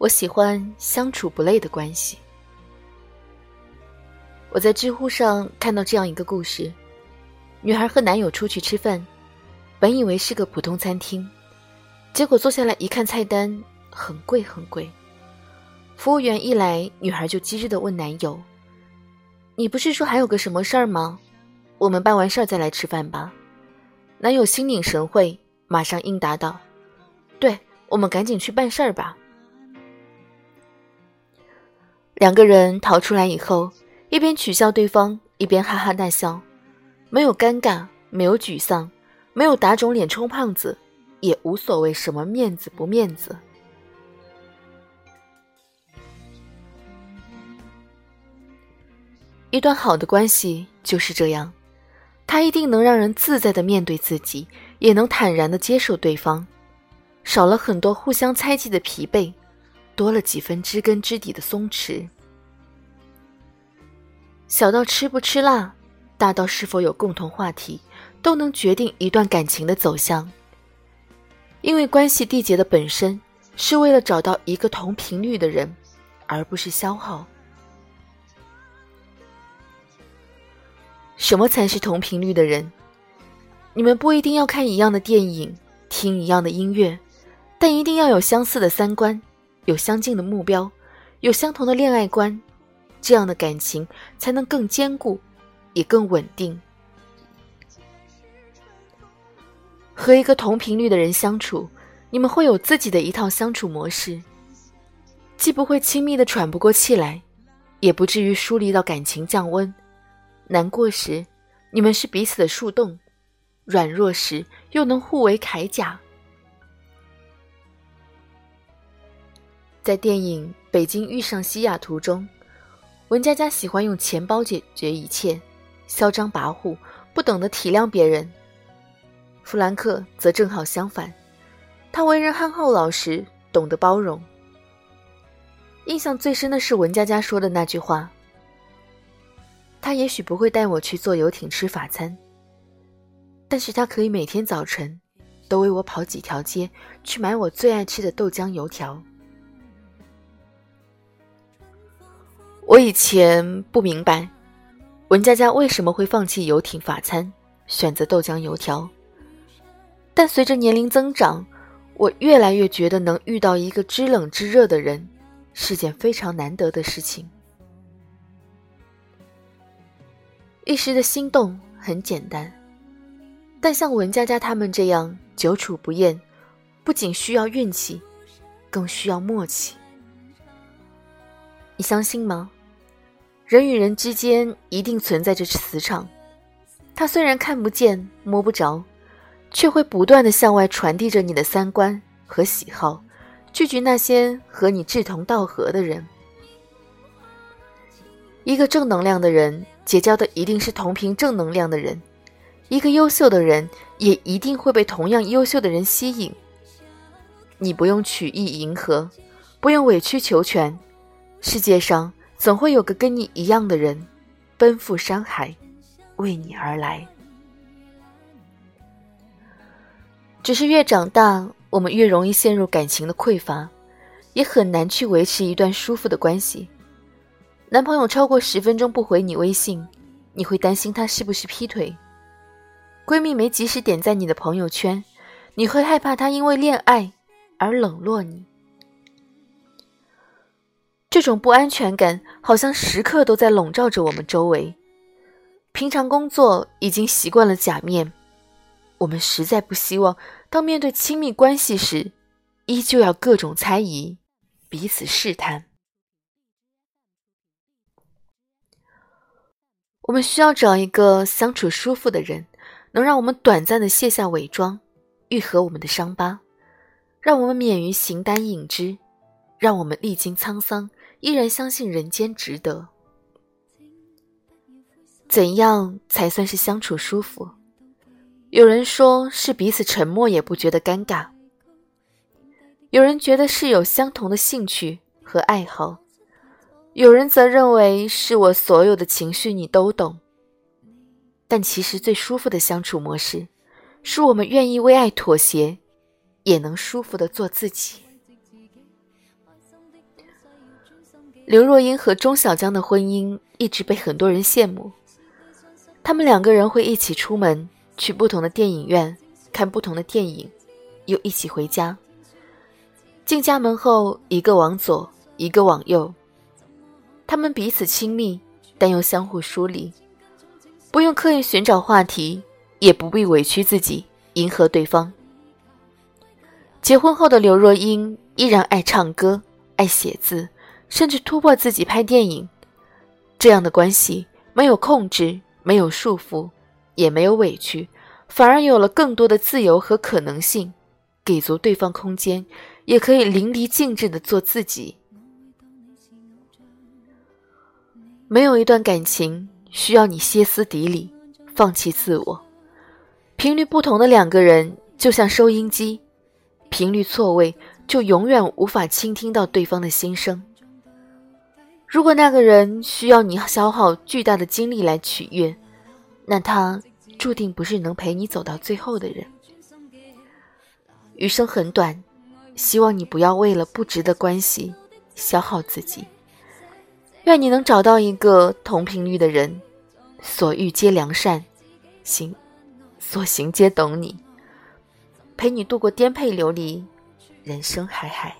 我喜欢相处不累的关系。我在知乎上看到这样一个故事：女孩和男友出去吃饭，本以为是个普通餐厅，结果坐下来一看菜单，很贵很贵。服务员一来，女孩就机智的问男友：“你不是说还有个什么事儿吗？我们办完事儿再来吃饭吧。”男友心领神会，马上应答道：“对，我们赶紧去办事儿吧。”两个人逃出来以后。一边取笑对方，一边哈哈大笑，没有尴尬，没有沮丧，没有打肿脸充胖子，也无所谓什么面子不面子。一段好的关系就是这样，它一定能让人自在的面对自己，也能坦然的接受对方，少了很多互相猜忌的疲惫，多了几分知根知底的松弛。小到吃不吃辣，大到是否有共同话题，都能决定一段感情的走向。因为关系缔结的本身是为了找到一个同频率的人，而不是消耗。什么才是同频率的人？你们不一定要看一样的电影，听一样的音乐，但一定要有相似的三观，有相近的目标，有相同的恋爱观。这样的感情才能更坚固，也更稳定。和一个同频率的人相处，你们会有自己的一套相处模式，既不会亲密的喘不过气来，也不至于疏离到感情降温。难过时，你们是彼此的树洞；软弱时，又能互为铠甲。在电影《北京遇上西雅图》中。文佳佳喜欢用钱包解决一切，嚣张跋扈，不懂得体谅别人。弗兰克则正好相反，他为人憨厚老实，懂得包容。印象最深的是文佳佳说的那句话：“他也许不会带我去坐游艇吃法餐，但是他可以每天早晨都为我跑几条街去买我最爱吃的豆浆油条。”我以前不明白，文佳佳为什么会放弃游艇法餐，选择豆浆油条。但随着年龄增长，我越来越觉得能遇到一个知冷知热的人，是件非常难得的事情。一时的心动很简单，但像文佳佳他们这样久处不厌，不仅需要运气，更需要默契。你相信吗？人与人之间一定存在着磁场，它虽然看不见、摸不着，却会不断的向外传递着你的三观和喜好，拒绝那些和你志同道合的人。一个正能量的人结交的一定是同频正能量的人，一个优秀的人也一定会被同样优秀的人吸引。你不用曲意迎合，不用委曲求全，世界上。总会有个跟你一样的人，奔赴山海，为你而来。只是越长大，我们越容易陷入感情的匮乏，也很难去维持一段舒服的关系。男朋友超过十分钟不回你微信，你会担心他是不是劈腿；闺蜜没及时点赞你的朋友圈，你会害怕他因为恋爱而冷落你。这种不安全感好像时刻都在笼罩着我们周围。平常工作已经习惯了假面，我们实在不希望当面对亲密关系时，依旧要各种猜疑，彼此试探。我们需要找一个相处舒服的人，能让我们短暂的卸下伪装，愈合我们的伤疤，让我们免于形单影只，让我们历经沧桑。依然相信人间值得。怎样才算是相处舒服？有人说是彼此沉默也不觉得尴尬，有人觉得是有相同的兴趣和爱好，有人则认为是我所有的情绪你都懂。但其实最舒服的相处模式，是我们愿意为爱妥协，也能舒服的做自己。刘若英和钟小江的婚姻一直被很多人羡慕。他们两个人会一起出门，去不同的电影院看不同的电影，又一起回家。进家门后，一个往左，一个往右。他们彼此亲密，但又相互疏离，不用刻意寻找话题，也不必委屈自己迎合对方。结婚后的刘若英依然爱唱歌，爱写字。甚至突破自己拍电影，这样的关系没有控制，没有束缚，也没有委屈，反而有了更多的自由和可能性，给足对方空间，也可以淋漓尽致的做自己。没有一段感情需要你歇斯底里，放弃自我。频率不同的两个人就像收音机，频率错位就永远无法倾听到对方的心声。如果那个人需要你消耗巨大的精力来取悦，那他注定不是能陪你走到最后的人。余生很短，希望你不要为了不值的关系消耗自己。愿你能找到一个同频率的人，所遇皆良善，行，所行皆懂你，陪你度过颠沛流离，人生海海。